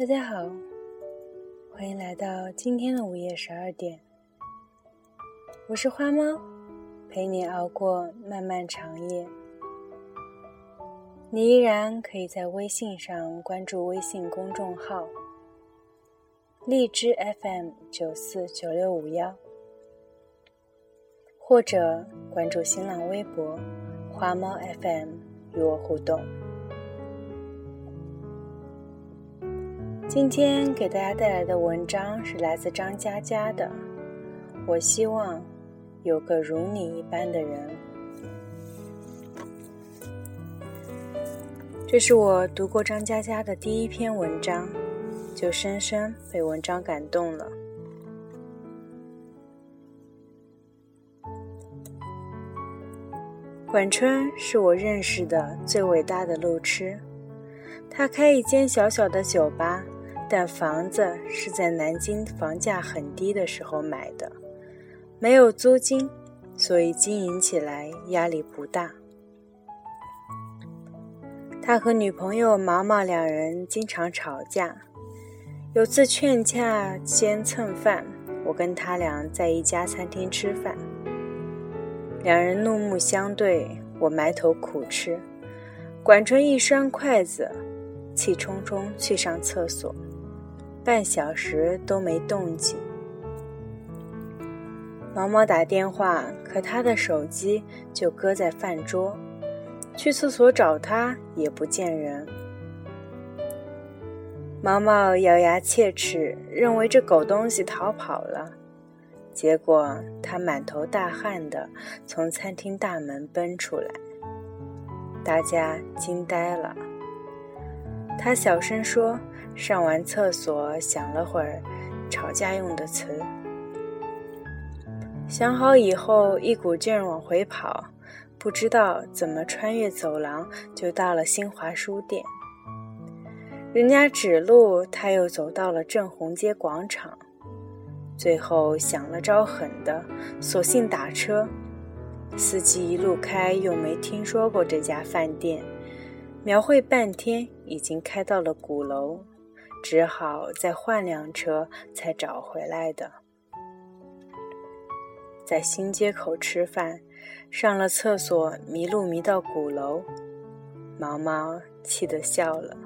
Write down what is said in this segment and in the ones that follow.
大家好，欢迎来到今天的午夜十二点。我是花猫，陪你熬过漫漫长夜。你依然可以在微信上关注微信公众号“荔枝 FM 九四九六五幺”，或者关注新浪微博“花猫 FM” 与我互动。今天给大家带来的文章是来自张嘉佳的。我希望有个如你一般的人。这是我读过张嘉佳的第一篇文章，就深深被文章感动了。管春是我认识的最伟大的路痴，他开一间小小的酒吧。但房子是在南京房价很低的时候买的，没有租金，所以经营起来压力不大。他和女朋友毛毛两人经常吵架，有次劝架兼蹭饭，我跟他俩在一家餐厅吃饭，两人怒目相对，我埋头苦吃，管春一双筷子，气冲冲去上厕所。半小时都没动静。毛毛打电话，可他的手机就搁在饭桌。去厕所找他也不见人。毛毛咬牙切齿，认为这狗东西逃跑了。结果他满头大汗的从餐厅大门奔出来，大家惊呆了。他小声说。上完厕所，想了会儿，吵架用的词。想好以后，一股劲儿往回跑，不知道怎么穿越走廊，就到了新华书店。人家指路，他又走到了正红街广场。最后想了招狠的，索性打车。司机一路开，又没听说过这家饭店，描绘半天，已经开到了鼓楼。只好再换辆车才找回来的。在新街口吃饭，上了厕所迷路迷到鼓楼，毛毛气得笑了。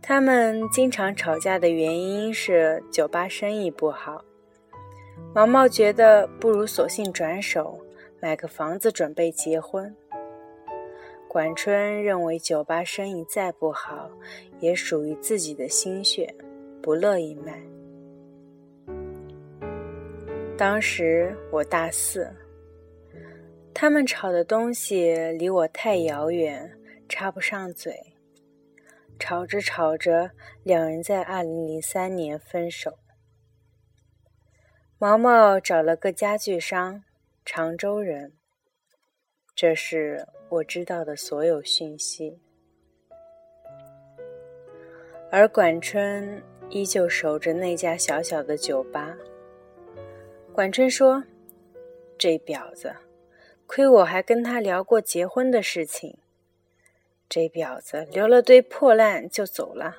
他们经常吵架的原因是酒吧生意不好，毛毛觉得不如索性转手买个房子准备结婚。管春认为酒吧生意再不好，也属于自己的心血，不乐意卖。当时我大四，他们吵的东西离我太遥远，插不上嘴。吵着吵着，两人在二零零三年分手。毛毛找了个家具商，常州人。这是我知道的所有讯息，而管春依旧守着那家小小的酒吧。管春说：“这婊子，亏我还跟他聊过结婚的事情。这婊子留了堆破烂就走了。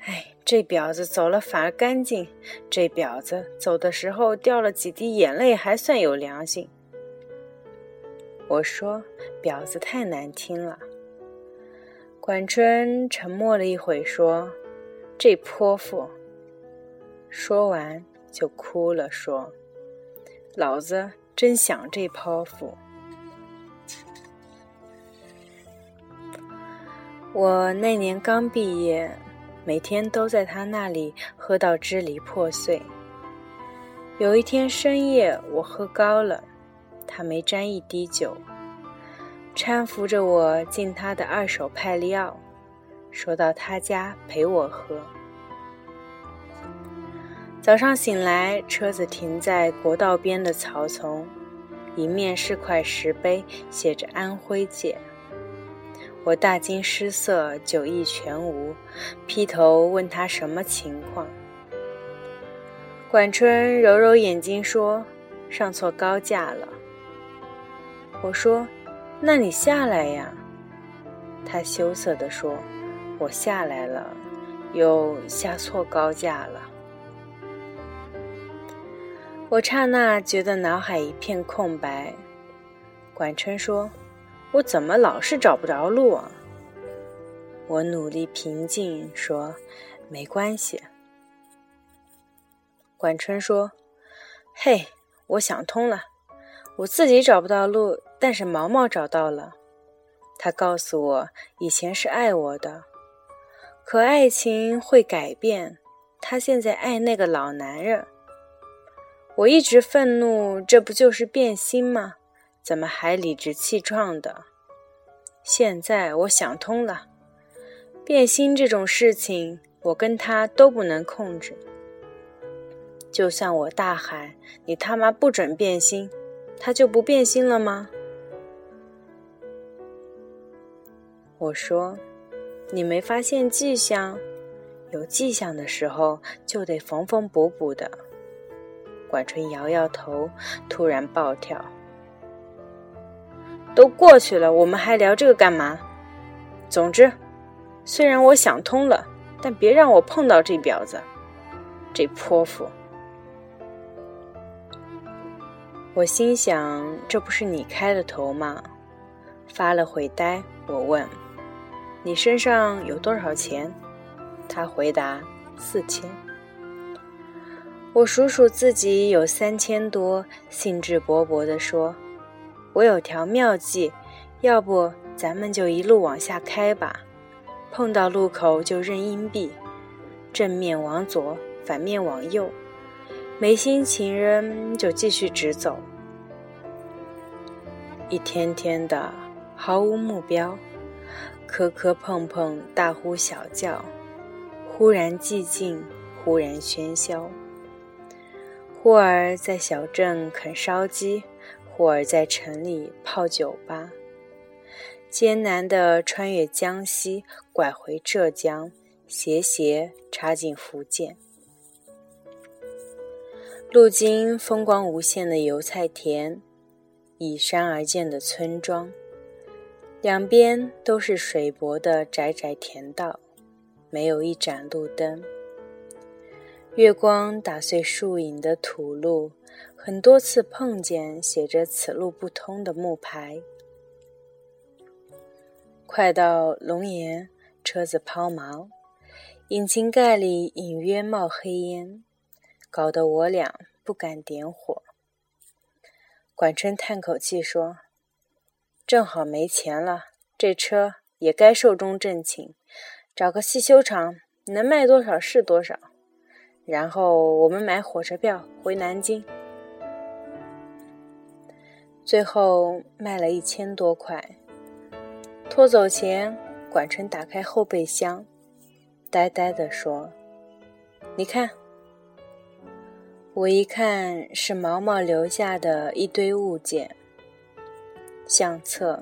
哎，这婊子走了反而干净。这婊子走的时候掉了几滴眼泪，还算有良心。”我说：“婊子太难听了。”管春沉默了一会，说：“这泼妇。”说完就哭了，说：“老子真想这泼妇。”我那年刚毕业，每天都在他那里喝到支离破碎。有一天深夜，我喝高了。他没沾一滴酒，搀扶着我进他的二手派利奥，说到他家陪我喝。早上醒来，车子停在国道边的草丛，迎面是块石碑，写着“安徽界”。我大惊失色，酒意全无，劈头问他什么情况。管春揉揉眼睛说：“上错高架了。”我说：“那你下来呀。”他羞涩地说：“我下来了，又下错高架了。”我刹那觉得脑海一片空白。管春说：“我怎么老是找不着路啊？”我努力平静说：“没关系。”管春说：“嘿，我想通了，我自己找不到路，但是毛毛找到了。他告诉我，以前是爱我的，可爱情会改变。他现在爱那个老男人。我一直愤怒，这不就是变心吗？怎么还理直气壮的？现在我想通了，变心这种事情，我跟他都不能控制。”就算我大喊“你他妈不准变心”，他就不变心了吗？我说：“你没发现迹象？有迹象的时候就得缝缝补补的。”管春摇摇头，突然暴跳：“都过去了，我们还聊这个干嘛？总之，虽然我想通了，但别让我碰到这婊子，这泼妇。”我心想：“这不是你开的头吗？”发了会呆，我问：“你身上有多少钱？”他回答：“四千。”我数数自己有三千多，兴致勃勃地说：“我有条妙计，要不咱们就一路往下开吧，碰到路口就扔硬币，正面往左，反面往右。”没心情人就继续直走，一天天的毫无目标，磕磕碰碰，大呼小叫，忽然寂静，忽然喧嚣。忽而在小镇啃烧鸡，忽而在城里泡酒吧，艰难地穿越江西，拐回浙江，斜斜插进福建。路经风光无限的油菜田，依山而建的村庄，两边都是水泊的窄窄田道，没有一盏路灯。月光打碎树影的土路，很多次碰见写着“此路不通”的木牌。快到龙岩，车子抛锚，引擎盖里隐约冒黑烟。搞得我俩不敢点火。管春叹口气说：“正好没钱了，这车也该寿终正寝，找个汽修厂，能卖多少是多少。然后我们买火车票回南京。最后卖了一千多块。拖走前，管春打开后备箱，呆呆地说：‘你看。’”我一看，是毛毛留下的一堆物件：相册、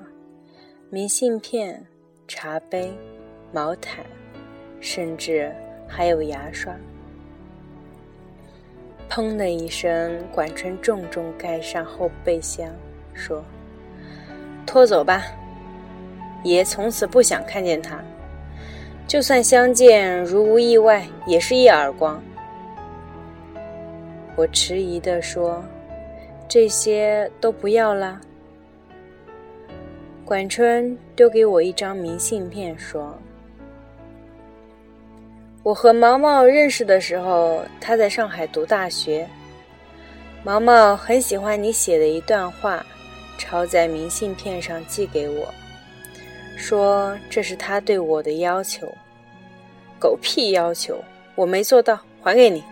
明信片、茶杯、毛毯，甚至还有牙刷。砰的一声，管春重重盖上后备箱，说：“拖走吧，爷从此不想看见他。就算相见，如无意外，也是一耳光。”我迟疑地说：“这些都不要了。”管春丢给我一张明信片，说：“我和毛毛认识的时候，他在上海读大学。毛毛很喜欢你写的一段话，抄在明信片上寄给我，说这是他对我的要求。狗屁要求，我没做到，还给你。”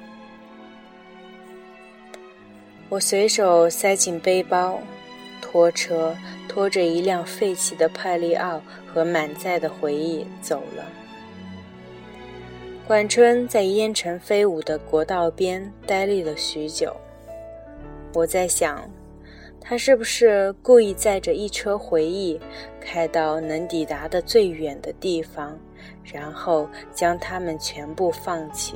我随手塞进背包，拖车拖着一辆废弃的派利奥和满载的回忆走了。管春在烟尘飞舞的国道边呆立了许久。我在想，他是不是故意载着一车回忆，开到能抵达的最远的地方，然后将它们全部放弃？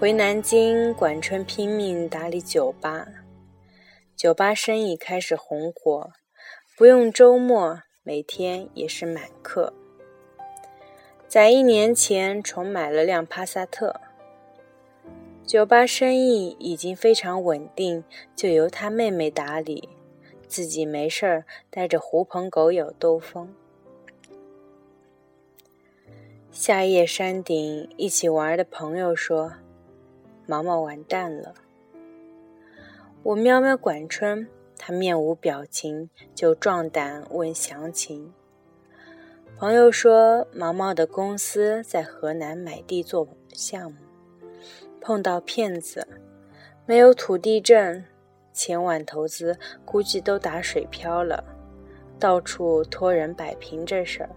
回南京，管春拼命打理酒吧，酒吧生意开始红火，不用周末，每天也是满客。在一年前重买了辆帕萨特。酒吧生意已经非常稳定，就由他妹妹打理，自己没事儿带着狐朋狗友兜风。夏夜山顶一起玩的朋友说：“毛毛完蛋了。”我瞄瞄管春，他面无表情，就壮胆问详情。朋友说：“毛毛的公司在河南买地做项目。”碰到骗子，没有土地证，千万投资估计都打水漂了，到处托人摆平这事儿。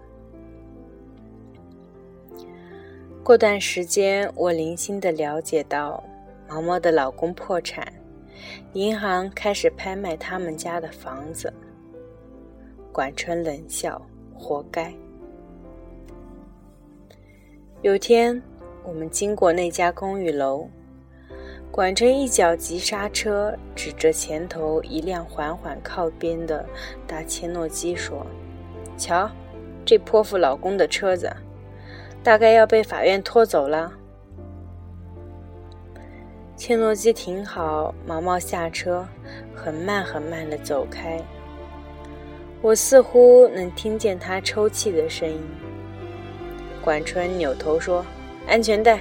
过段时间，我零星的了解到，毛毛的老公破产，银行开始拍卖他们家的房子。管春冷笑：“活该。”有天。我们经过那家公寓楼，管春一脚急刹车，指着前头一辆缓缓靠边的大切诺基说：“瞧，这泼妇老公的车子，大概要被法院拖走了。”切诺基停好，毛毛下车，很慢很慢的走开。我似乎能听见他抽泣的声音。管春扭头说。安全带，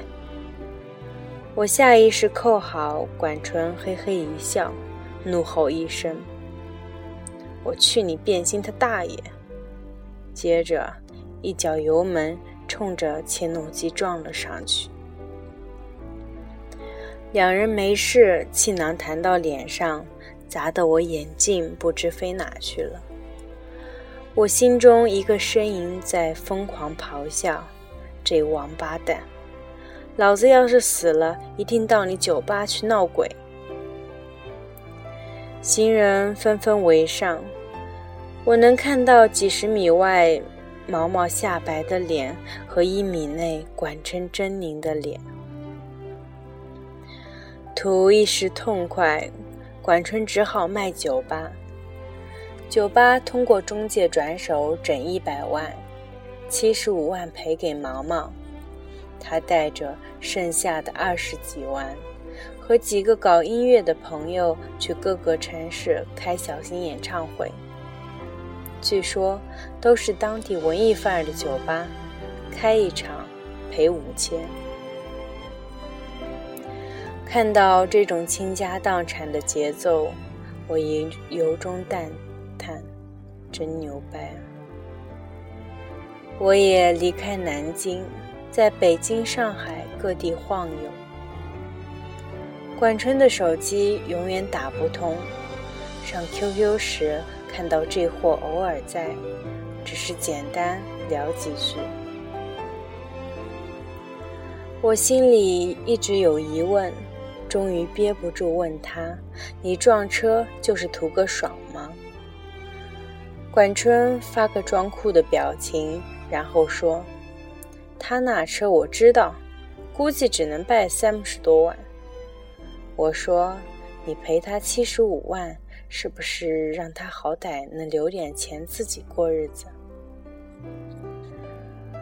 我下意识扣好。管春嘿嘿一笑，怒吼一声：“我去你变心他大爷！”接着一脚油门，冲着切诺基撞了上去。两人没事，气囊弹到脸上，砸得我眼镜不知飞哪去了。我心中一个声音在疯狂咆哮。这王八蛋！老子要是死了，一定到你酒吧去闹鬼。行人纷纷围上，我能看到几十米外毛毛下白的脸和一米内管春狰狞的脸。图一时痛快，管春只好卖酒吧。酒吧通过中介转手整一百万。七十五万赔给毛毛，他带着剩下的二十几万，和几个搞音乐的朋友去各个城市开小型演唱会。据说都是当地文艺范儿的酒吧，开一场赔五千。看到这种倾家荡产的节奏，我由由衷赞叹：真牛掰！我也离开南京，在北京、上海各地晃悠。管春的手机永远打不通，上 QQ 时看到这货偶尔在，只是简单聊几句。我心里一直有疑问，终于憋不住问他：“你撞车就是图个爽吗？”管春发个装酷的表情。然后说：“他那车我知道，估计只能卖三十多万。”我说：“你赔他七十五万，是不是让他好歹能留点钱自己过日子？”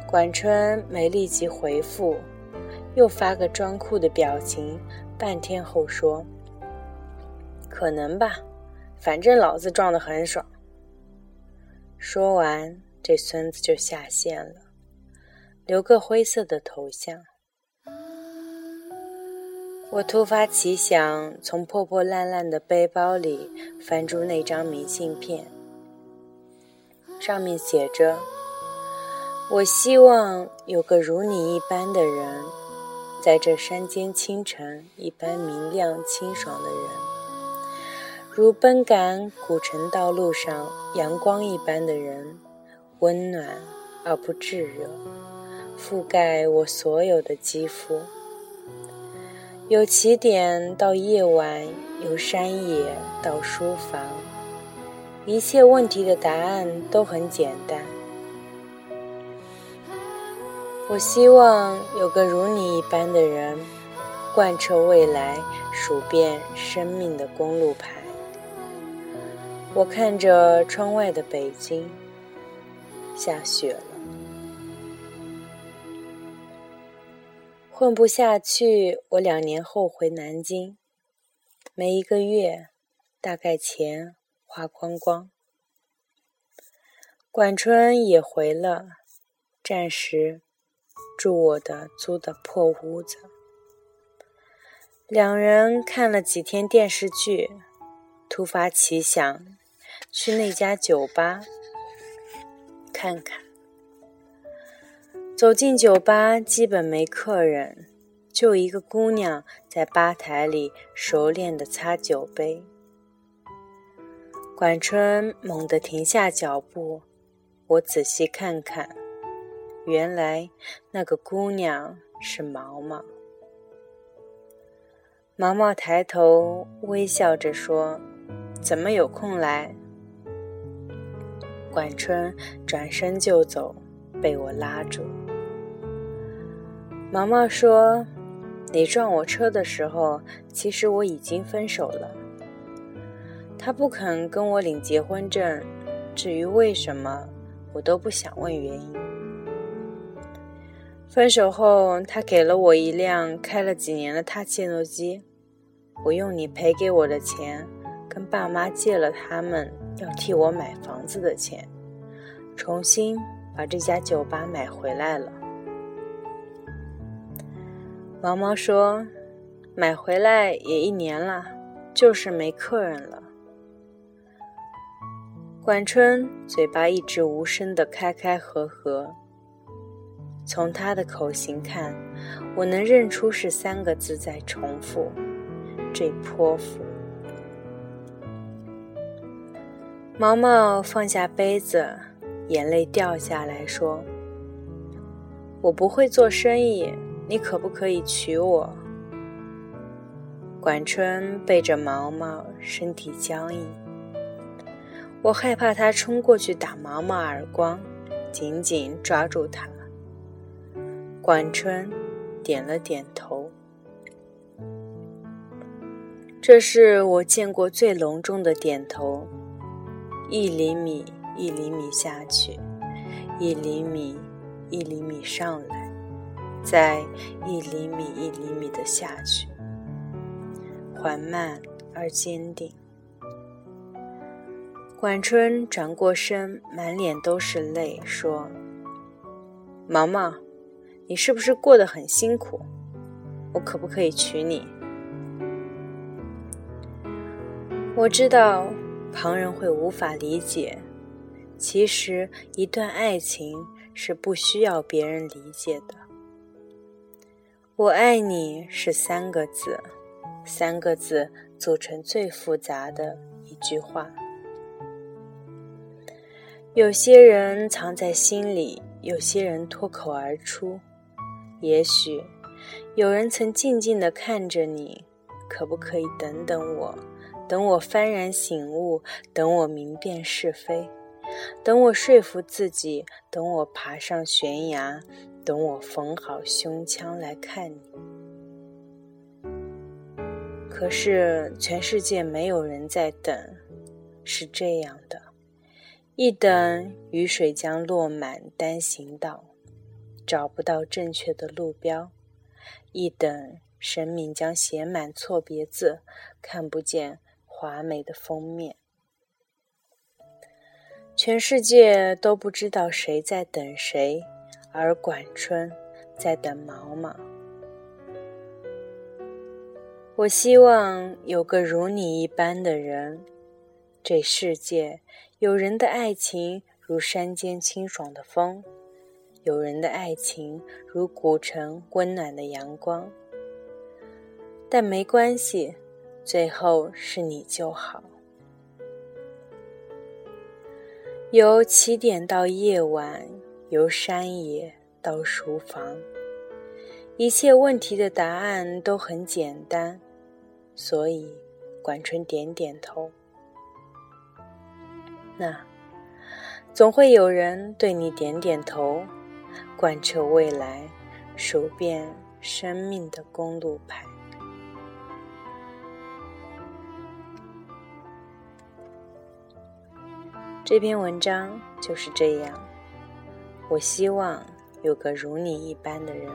管春没立即回复，又发个装酷的表情，半天后说：“可能吧，反正老子撞得很爽。”说完。这孙子就下线了，留个灰色的头像。我突发奇想，从破破烂烂的背包里翻出那张明信片，上面写着：“我希望有个如你一般的人，在这山间清晨一般明亮清爽的人，如奔赶古城道路上阳光一般的人。”温暖而不炙热，覆盖我所有的肌肤。由起点到夜晚，由山野到书房，一切问题的答案都很简单。我希望有个如你一般的人，贯彻未来，数遍生命的公路牌。我看着窗外的北京，下雪了。混不下去，我两年后回南京，没一个月，大概钱花光光。管春也回了，暂时住我的租的破屋子。两人看了几天电视剧，突发奇想，去那家酒吧看看。走进酒吧，基本没客人，就一个姑娘在吧台里熟练地擦酒杯。管春猛地停下脚步，我仔细看看，原来那个姑娘是毛毛。毛毛抬头微笑着说：“怎么有空来？”管春转身就走，被我拉住。毛毛说：“你撞我车的时候，其实我已经分手了。他不肯跟我领结婚证，至于为什么，我都不想问原因。分手后，他给了我一辆开了几年的他切诺基，我用你赔给我的钱，跟爸妈借了他们要替我买房子的钱，重新把这家酒吧买回来了。”毛毛说：“买回来也一年了，就是没客人了。”管春嘴巴一直无声的开开合合。从他的口型看，我能认出是三个字在重复：“这泼妇。”毛毛放下杯子，眼泪掉下来说：“我不会做生意。”你可不可以娶我？管春背着毛毛，身体僵硬。我害怕他冲过去打毛毛耳光，紧紧抓住他。管春点了点头。这是我见过最隆重的点头，一厘米一厘米下去，一厘米一厘米上来。再一厘米一厘米的下去，缓慢而坚定。管春转过身，满脸都是泪，说：“毛毛，你是不是过得很辛苦？我可不可以娶你？”我知道旁人会无法理解，其实一段爱情是不需要别人理解的。我爱你是三个字，三个字组成最复杂的一句话。有些人藏在心里，有些人脱口而出。也许有人曾静静地看着你，可不可以等等我？等我幡然醒悟，等我明辨是非，等我说服自己，等我爬上悬崖。等我缝好胸腔来看你。可是全世界没有人在等，是这样的：一等雨水将落满单行道，找不到正确的路标；一等生命将写满错别字，看不见华美的封面。全世界都不知道谁在等谁。而管春在等毛毛。我希望有个如你一般的人。这世界有人的爱情如山间清爽的风，有人的爱情如古城温暖的阳光。但没关系，最后是你就好。由起点到夜晚。由山野到书房，一切问题的答案都很简单，所以管春点点头。那总会有人对你点点头，贯彻未来，数遍生命的公路牌。这篇文章就是这样。我希望有个如你一般的人。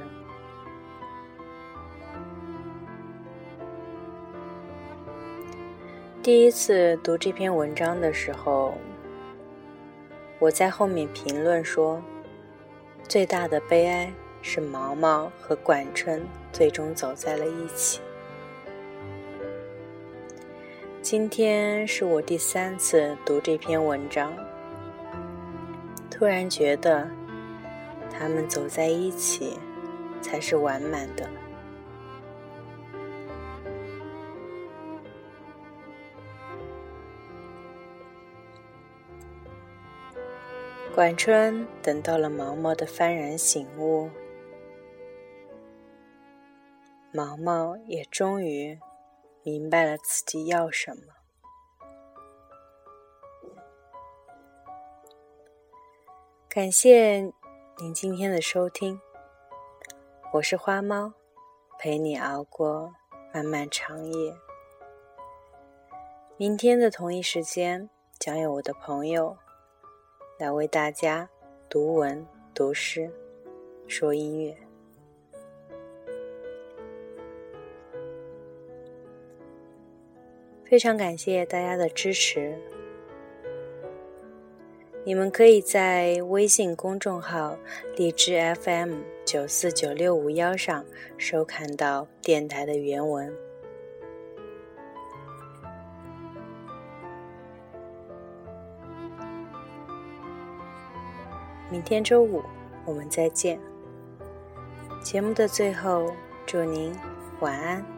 第一次读这篇文章的时候，我在后面评论说：“最大的悲哀是毛毛和管春最终走在了一起。”今天是我第三次读这篇文章，突然觉得。他们走在一起，才是完满的。管春等到了毛毛的幡然醒悟，毛毛也终于明白了自己要什么。感谢。您今天的收听，我是花猫，陪你熬过漫漫长夜。明天的同一时间，将有我的朋友来为大家读文、读诗、说音乐。非常感谢大家的支持。你们可以在微信公众号“荔枝 FM 九四九六五幺”上收看到电台的原文。明天周五我们再见。节目的最后，祝您晚安。